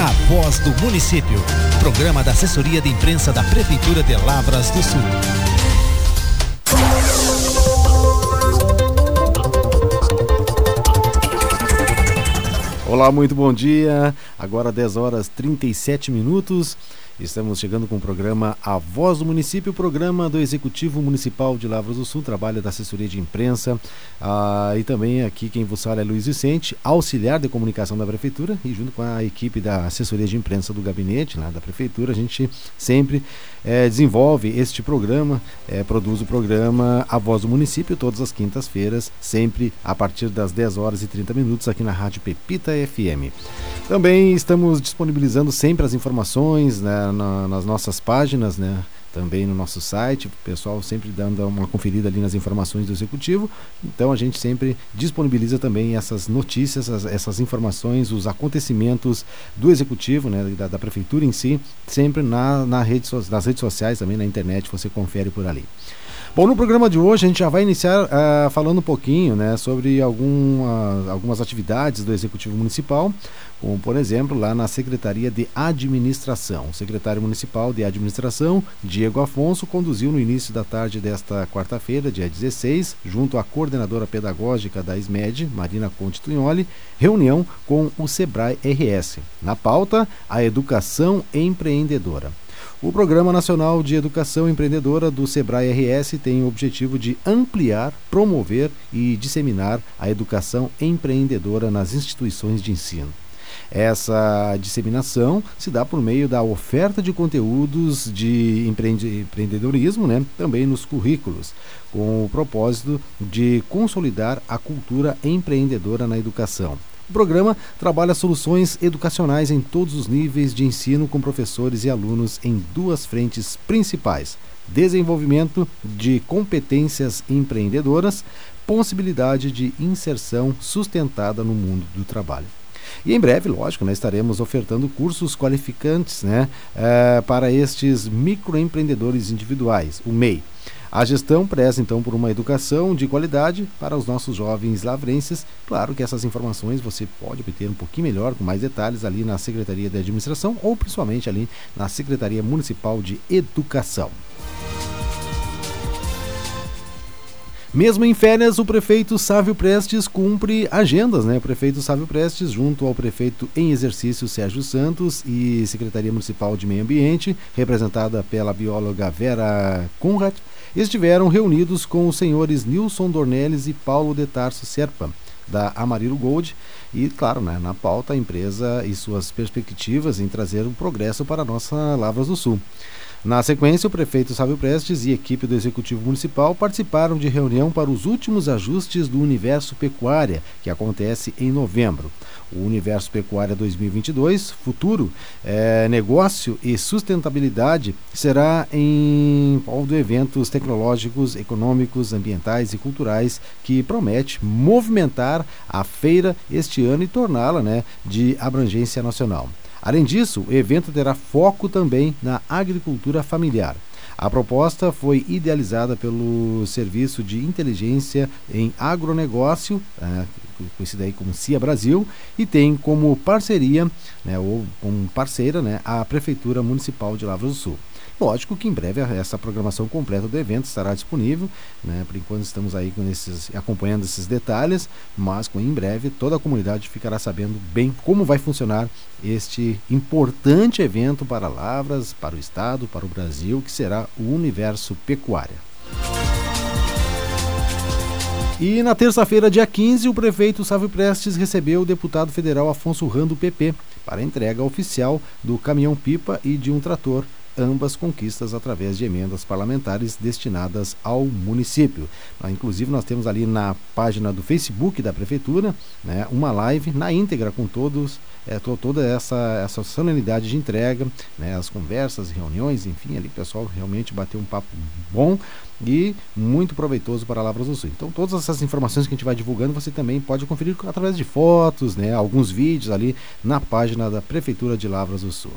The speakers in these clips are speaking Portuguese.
A Voz do Município. Programa da Assessoria de Imprensa da Prefeitura de Lavras do Sul. Olá, muito bom dia. Agora 10 horas 37 minutos. Estamos chegando com o programa A Voz do Município, programa do Executivo Municipal de Lavras do Sul, trabalho da assessoria de imprensa. Ah, e também aqui quem vos fala é Luiz Vicente, auxiliar de comunicação da Prefeitura, e junto com a equipe da assessoria de imprensa do gabinete lá da Prefeitura, a gente sempre é, desenvolve este programa, é, produz o programa A Voz do Município todas as quintas-feiras, sempre a partir das 10 horas e 30 minutos aqui na Rádio Pepita FM. Também estamos disponibilizando sempre as informações né, na, nas nossas páginas, né? Também no nosso site, o pessoal sempre dando uma conferida ali nas informações do executivo. Então a gente sempre disponibiliza também essas notícias, essas, essas informações, os acontecimentos do executivo, né, da, da prefeitura em si, sempre na, na rede, nas redes sociais, também na internet, você confere por ali. Bom, no programa de hoje a gente já vai iniciar uh, falando um pouquinho né, sobre alguma, algumas atividades do Executivo Municipal, como por exemplo lá na Secretaria de Administração. O secretário municipal de Administração, Diego Afonso, conduziu no início da tarde desta quarta-feira, dia 16, junto à coordenadora pedagógica da SMED, Marina Conte Tunholi, reunião com o Sebrae RS. Na pauta, a educação empreendedora. O Programa Nacional de Educação Empreendedora do Sebrae RS tem o objetivo de ampliar, promover e disseminar a educação empreendedora nas instituições de ensino. Essa disseminação se dá por meio da oferta de conteúdos de empreendedorismo, né, também nos currículos, com o propósito de consolidar a cultura empreendedora na educação. O programa trabalha soluções educacionais em todos os níveis de ensino com professores e alunos em duas frentes principais: desenvolvimento de competências empreendedoras, possibilidade de inserção sustentada no mundo do trabalho. E em breve, lógico, né, estaremos ofertando cursos qualificantes né, é, para estes microempreendedores individuais, o MEI. A gestão preza então por uma educação de qualidade para os nossos jovens lavrenses. Claro que essas informações você pode obter um pouquinho melhor, com mais detalhes ali na Secretaria de Administração ou principalmente ali na Secretaria Municipal de Educação. Mesmo em férias, o prefeito Sávio Prestes cumpre agendas, né? O prefeito Sávio Prestes, junto ao prefeito em exercício Sérgio Santos e Secretaria Municipal de Meio Ambiente, representada pela bióloga Vera Conrad, estiveram reunidos com os senhores Nilson Dornelles e Paulo de Tarso Serpa, da Amarilo Gold, e, claro, né, na pauta a empresa e suas perspectivas em trazer um progresso para a nossa Lavras do Sul. Na sequência, o prefeito Sábio Prestes e equipe do Executivo Municipal participaram de reunião para os últimos ajustes do Universo Pecuária, que acontece em novembro. O Universo Pecuária 2022, futuro, é, negócio e sustentabilidade, será em prol de eventos tecnológicos, econômicos, ambientais e culturais que promete movimentar a feira este ano e torná-la né, de abrangência nacional. Além disso, o evento terá foco também na agricultura familiar. A proposta foi idealizada pelo Serviço de Inteligência em Agronegócio, é, conhecido aí como CIA Brasil, e tem como parceria, né, ou como parceira, né, a Prefeitura Municipal de Lavras do Sul. Lógico que em breve essa programação completa do evento estará disponível, né? Por enquanto estamos aí com esses, acompanhando esses detalhes, mas com em breve toda a comunidade ficará sabendo bem como vai funcionar este importante evento para Lavras, para o estado, para o Brasil, que será o Universo Pecuária. E na terça-feira, dia 15, o prefeito Sávio Prestes recebeu o deputado federal Afonso Rando, PP, para entrega oficial do caminhão-pipa e de um trator ambas conquistas através de emendas parlamentares destinadas ao município. Ah, inclusive, nós temos ali na página do Facebook da Prefeitura né, uma live na íntegra com todos, é, toda essa, essa solenidade de entrega, né, as conversas, reuniões, enfim, ali o pessoal realmente bateu um papo bom e muito proveitoso para Lavras do Sul. Então, todas essas informações que a gente vai divulgando, você também pode conferir através de fotos, né, alguns vídeos ali na página da Prefeitura de Lavras do Sul.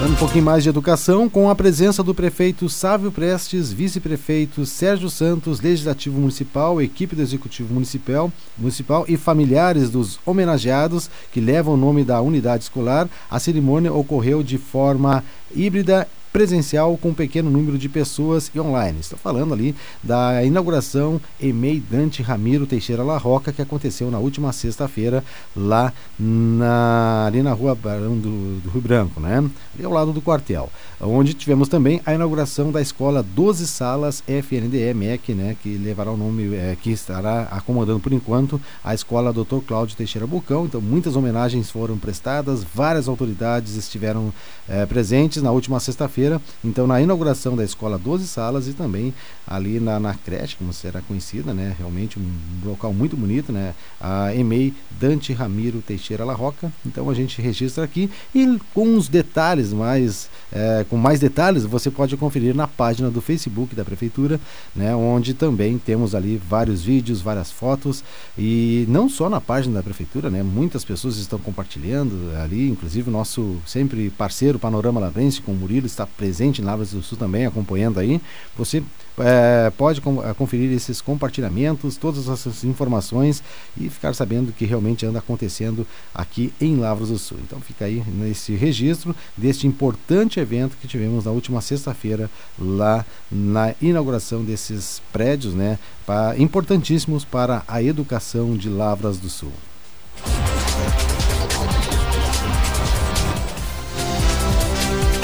Falando um pouquinho mais de educação, com a presença do prefeito Sávio Prestes, vice-prefeito Sérgio Santos, legislativo municipal, equipe do executivo municipal, municipal e familiares dos homenageados que levam o nome da unidade escolar, a cerimônia ocorreu de forma híbrida presencial com um pequeno número de pessoas e online. Estou falando ali da inauguração EMEI Dante Ramiro Teixeira La Roca, que aconteceu na última sexta-feira lá na, ali na rua Barão do, do, Rio Branco, né? Ali ao lado do quartel. Onde tivemos também a inauguração da escola 12 Salas FNDE MEC, né? Que levará o nome, é, que estará acomodando por enquanto a escola Dr. Cláudio Teixeira Bucão. Então, muitas homenagens foram prestadas, várias autoridades estiveram é, presentes na última sexta-feira feira então na inauguração da escola 12 salas e também ali na, na creche, como será conhecida, né? Realmente um local muito bonito, né? A EMEI Dante Ramiro Teixeira La Roca. Então a gente registra aqui e com os detalhes mais, é, com mais detalhes você pode conferir na página do Facebook da prefeitura, né? Onde também temos ali vários vídeos, várias fotos e não só na página da prefeitura, né? Muitas pessoas estão compartilhando ali, inclusive o nosso sempre parceiro Panorama Lavrense com o Murilo está presente em Lavras do Sul também, acompanhando aí, você é, pode com, é, conferir esses compartilhamentos, todas essas informações e ficar sabendo o que realmente anda acontecendo aqui em Lavras do Sul. Então fica aí nesse registro deste importante evento que tivemos na última sexta-feira lá na inauguração desses prédios, né, pra, importantíssimos para a educação de Lavras do Sul.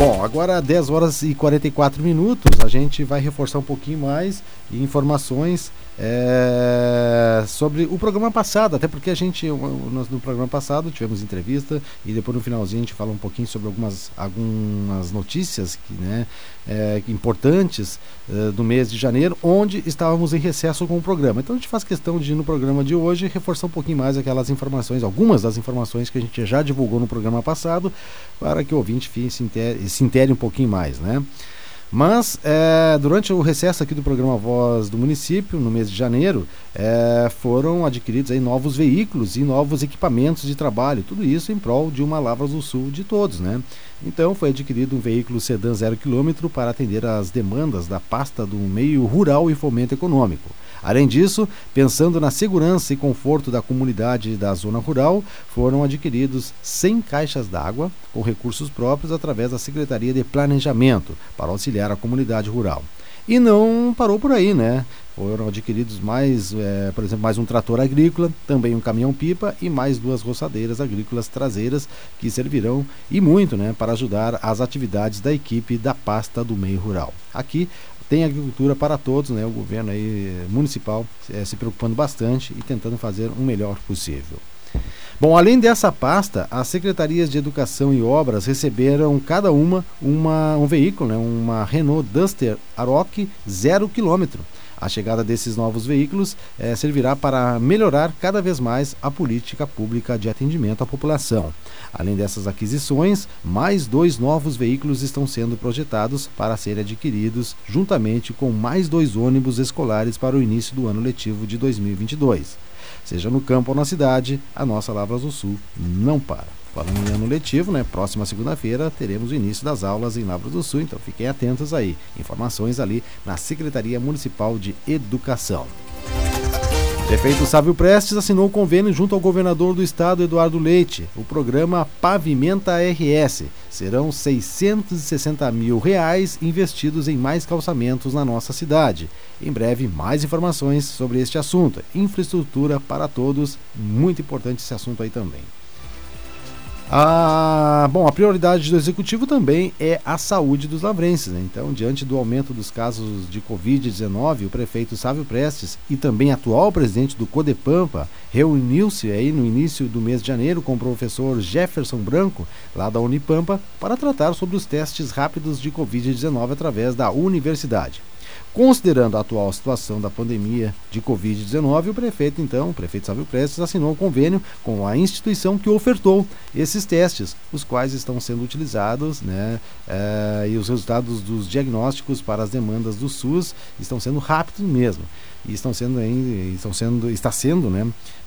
Bom, agora 10 horas e 44 minutos, a gente vai reforçar um pouquinho mais informações é, sobre o programa passado, até porque a gente, no, no, programa passado, tivemos entrevista e depois no finalzinho a gente fala um pouquinho sobre algumas, algumas notícias que, né, é, importantes é, do mês de janeiro, onde estávamos em recesso com o programa. Então a gente faz questão de, no programa de hoje, reforçar um pouquinho mais aquelas informações, algumas das informações que a gente já divulgou no programa passado, para que o ouvinte se intere, se intere um pouquinho mais, né? Mas é, durante o recesso aqui do programa Voz do Município, no mês de janeiro, é, foram adquiridos aí novos veículos e novos equipamentos de trabalho, tudo isso em prol de uma Lavras do Sul de todos, né? Então foi adquirido um veículo sedã zero quilômetro para atender às demandas da pasta do meio rural e fomento econômico. Além disso, pensando na segurança e conforto da comunidade da zona rural, foram adquiridos 100 caixas d'água com recursos próprios através da Secretaria de Planejamento para auxiliar a comunidade rural. E não parou por aí, né? Foram adquiridos mais, é, por exemplo, mais um trator agrícola, também um caminhão-pipa e mais duas roçadeiras agrícolas traseiras que servirão e muito, né, para ajudar as atividades da equipe da pasta do meio rural. Aqui tem agricultura para todos, né? O governo aí municipal é, se preocupando bastante e tentando fazer o melhor possível. Bom, além dessa pasta, as secretarias de Educação e Obras receberam cada uma, uma um veículo, né, uma Renault Duster Aroc zero quilômetro. A chegada desses novos veículos eh, servirá para melhorar cada vez mais a política pública de atendimento à população. Além dessas aquisições, mais dois novos veículos estão sendo projetados para serem adquiridos, juntamente com mais dois ônibus escolares para o início do ano letivo de 2022. Seja no campo ou na cidade, a nossa Lavras do Sul não para. Falando em ano letivo, né? Próxima segunda-feira teremos o início das aulas em Lavras do Sul, então fiquem atentos aí. Informações ali na Secretaria Municipal de Educação. Prefeito Sávio Prestes assinou o convênio junto ao governador do estado, Eduardo Leite. O programa Pavimenta RS. Serão 660 mil reais investidos em mais calçamentos na nossa cidade. Em breve, mais informações sobre este assunto. Infraestrutura para todos. Muito importante esse assunto aí também. Ah, bom, a prioridade do executivo também é a saúde dos lavrenses. Né? Então, diante do aumento dos casos de Covid-19, o prefeito Sávio Prestes e também atual presidente do Codepampa reuniu-se aí no início do mês de janeiro com o professor Jefferson Branco, lá da Unipampa, para tratar sobre os testes rápidos de Covid-19 através da universidade. Considerando a atual situação da pandemia de Covid-19, o prefeito, então, o prefeito Sávio Prestes, assinou um convênio com a instituição que ofertou esses testes, os quais estão sendo utilizados, né, é, e os resultados dos diagnósticos para as demandas do SUS estão sendo rápidos mesmo. E estão sendo ainda, estão sendo, está sendo, né,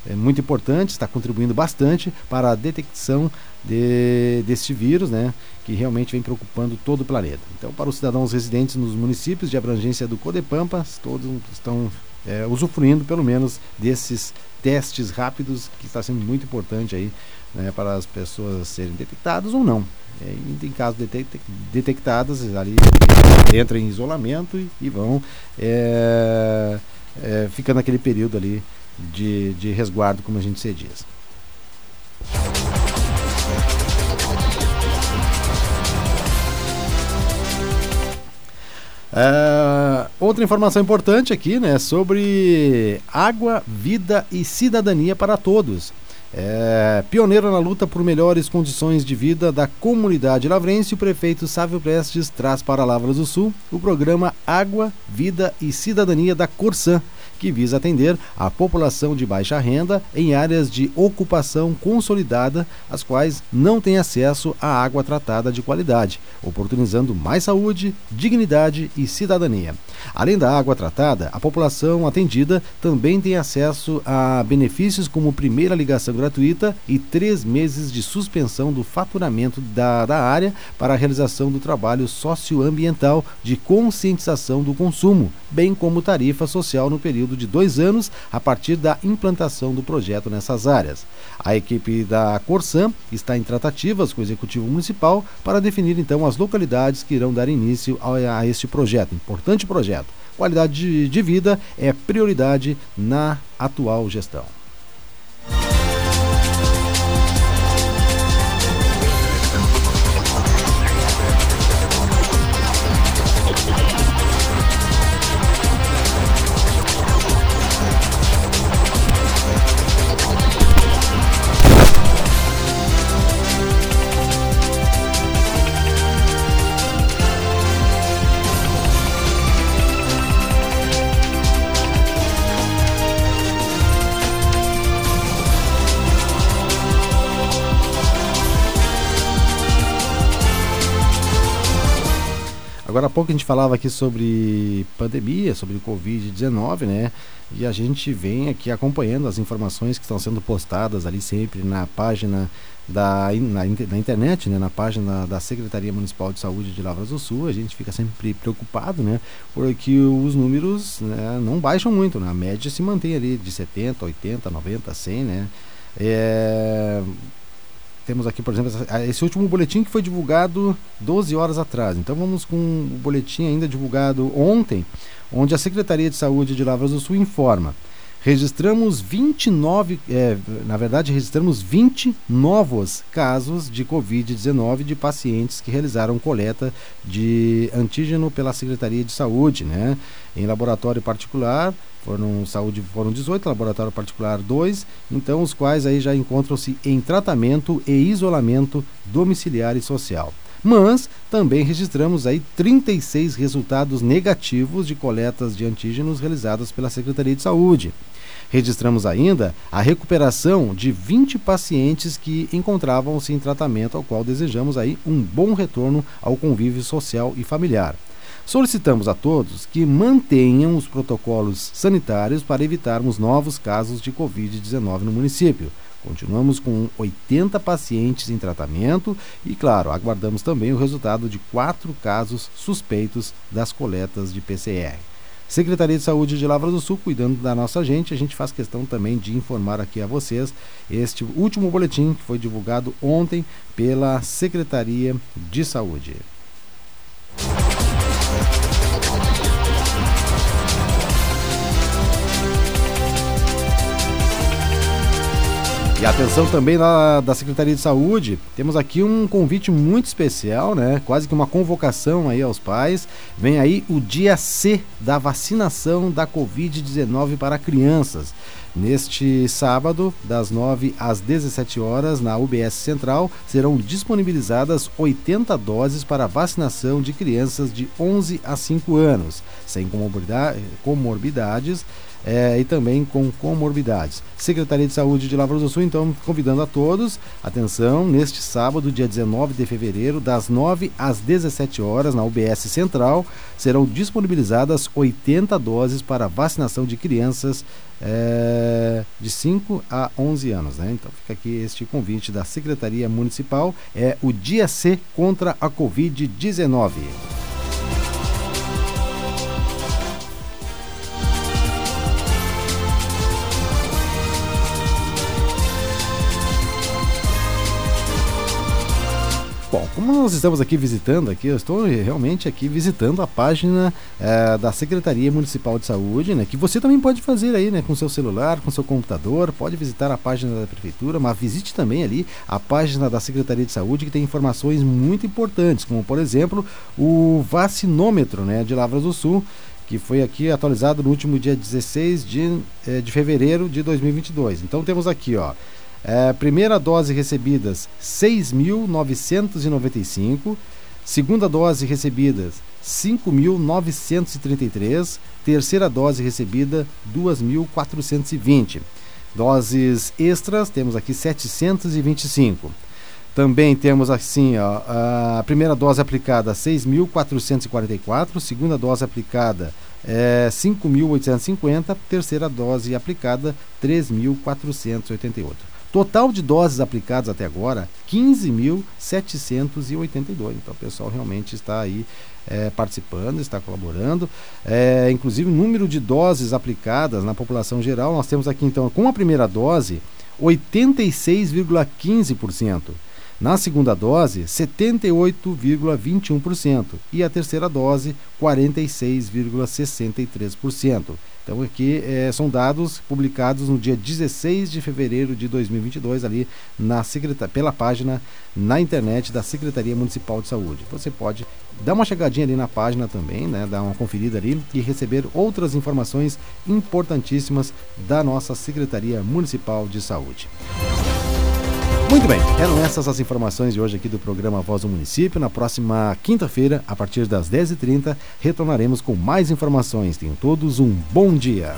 é muito importante, está contribuindo bastante para a detecção de, deste vírus, né, que realmente vem preocupando todo o planeta. Então, para os cidadãos residentes nos municípios de abrangência do Codepampa, todos estão é, usufruindo pelo menos desses testes rápidos, que está sendo muito importante aí né, para as pessoas serem detectadas ou não. É, em caso de detectadas, ali entram em isolamento e, e vão é, é, ficando naquele período ali de, de resguardo, como a gente se diz. Uh, outra informação importante aqui, né, sobre água, vida e cidadania para todos. É, pioneiro na luta por melhores condições de vida da comunidade lavrense, o prefeito Sávio Prestes traz para Lavras do Sul o programa Água, Vida e Cidadania da Corsã, que visa atender a população de baixa renda em áreas de ocupação consolidada, as quais não têm acesso à água tratada de qualidade, oportunizando mais saúde, dignidade e cidadania. Além da água tratada, a população atendida também tem acesso a benefícios como primeira ligação gratuita e três meses de suspensão do faturamento da, da área para a realização do trabalho socioambiental de conscientização do consumo, bem como tarifa social no período de dois anos a partir da implantação do projeto nessas áreas. A equipe da Corsã está em tratativas com o Executivo Municipal para definir então as localidades que irão dar início a, a este projeto, importante projeto. Qualidade de, de vida é prioridade na atual gestão. Agora há pouco a gente falava aqui sobre pandemia, sobre o Covid-19, né? E a gente vem aqui acompanhando as informações que estão sendo postadas ali sempre na página da na, na internet, né? na página da Secretaria Municipal de Saúde de Lavras do Sul. A gente fica sempre preocupado, né? Porque os números né, não baixam muito, né? A média se mantém ali de 70, 80, 90, 100, né? É temos aqui, por exemplo, esse último boletim que foi divulgado 12 horas atrás. Então vamos com o boletim ainda divulgado ontem, onde a Secretaria de Saúde de Lavras do Sul informa. Registramos 29, é, na verdade, registramos 20 novos casos de Covid-19 de pacientes que realizaram coleta de antígeno pela Secretaria de Saúde, né? Em laboratório particular, foram saúde foram 18, laboratório particular 2, então os quais aí já encontram-se em tratamento e isolamento domiciliar e social. Mas também registramos aí 36 resultados negativos de coletas de antígenos realizadas pela Secretaria de Saúde. Registramos ainda a recuperação de 20 pacientes que encontravam-se em tratamento, ao qual desejamos aí um bom retorno ao convívio social e familiar. Solicitamos a todos que mantenham os protocolos sanitários para evitarmos novos casos de Covid-19 no município. Continuamos com 80 pacientes em tratamento e, claro, aguardamos também o resultado de quatro casos suspeitos das coletas de PCR. Secretaria de Saúde de Lavras do Sul, cuidando da nossa gente, a gente faz questão também de informar aqui a vocês este último boletim que foi divulgado ontem pela Secretaria de Saúde. E atenção também lá da Secretaria de Saúde, temos aqui um convite muito especial, né? Quase que uma convocação aí aos pais. Vem aí o dia C da vacinação da Covid-19 para crianças. Neste sábado, das 9 às 17 horas, na UBS Central, serão disponibilizadas 80 doses para vacinação de crianças de 11 a 5 anos, sem comorbidades é, e também com comorbidades. Secretaria de Saúde de Lavras do Sul, então, convidando a todos, atenção, neste sábado, dia 19 de fevereiro, das 9 às 17 horas, na UBS Central, serão disponibilizadas 80 doses para vacinação de crianças é, de 5 a 11 anos. Né? Então fica aqui este convite da Secretaria Municipal, é o Dia C contra a Covid-19. Bom, como nós estamos aqui visitando aqui, eu estou realmente aqui visitando a página é, da Secretaria Municipal de Saúde, né? Que você também pode fazer aí, né? Com seu celular, com seu computador, pode visitar a página da Prefeitura, mas visite também ali a página da Secretaria de Saúde, que tem informações muito importantes, como por exemplo o vacinômetro né, de Lavras do Sul, que foi aqui atualizado no último dia 16 de, eh, de fevereiro de 2022. Então temos aqui, ó. É, primeira dose recebidas 6.995, segunda dose recebidas 5.933, terceira dose recebida 2.420. Doses extras temos aqui 725. Também temos assim, ó, a primeira dose aplicada 6.444, segunda dose aplicada é, 5.850, terceira dose aplicada 3.488. Total de doses aplicadas até agora, 15.782. Então, o pessoal realmente está aí é, participando, está colaborando. É, inclusive, o número de doses aplicadas na população geral, nós temos aqui, então, com a primeira dose, 86,15%. Na segunda dose, 78,21% e a terceira dose, 46,63%. Então aqui é, são dados publicados no dia 16 de fevereiro de 2022 ali na pela página na internet da Secretaria Municipal de Saúde. Você pode dar uma chegadinha ali na página também, né, dar uma conferida ali e receber outras informações importantíssimas da nossa Secretaria Municipal de Saúde. Muito bem, eram essas as informações de hoje aqui do programa Voz do Município. Na próxima quinta-feira, a partir das 10h30, retornaremos com mais informações. Tenham todos um bom dia.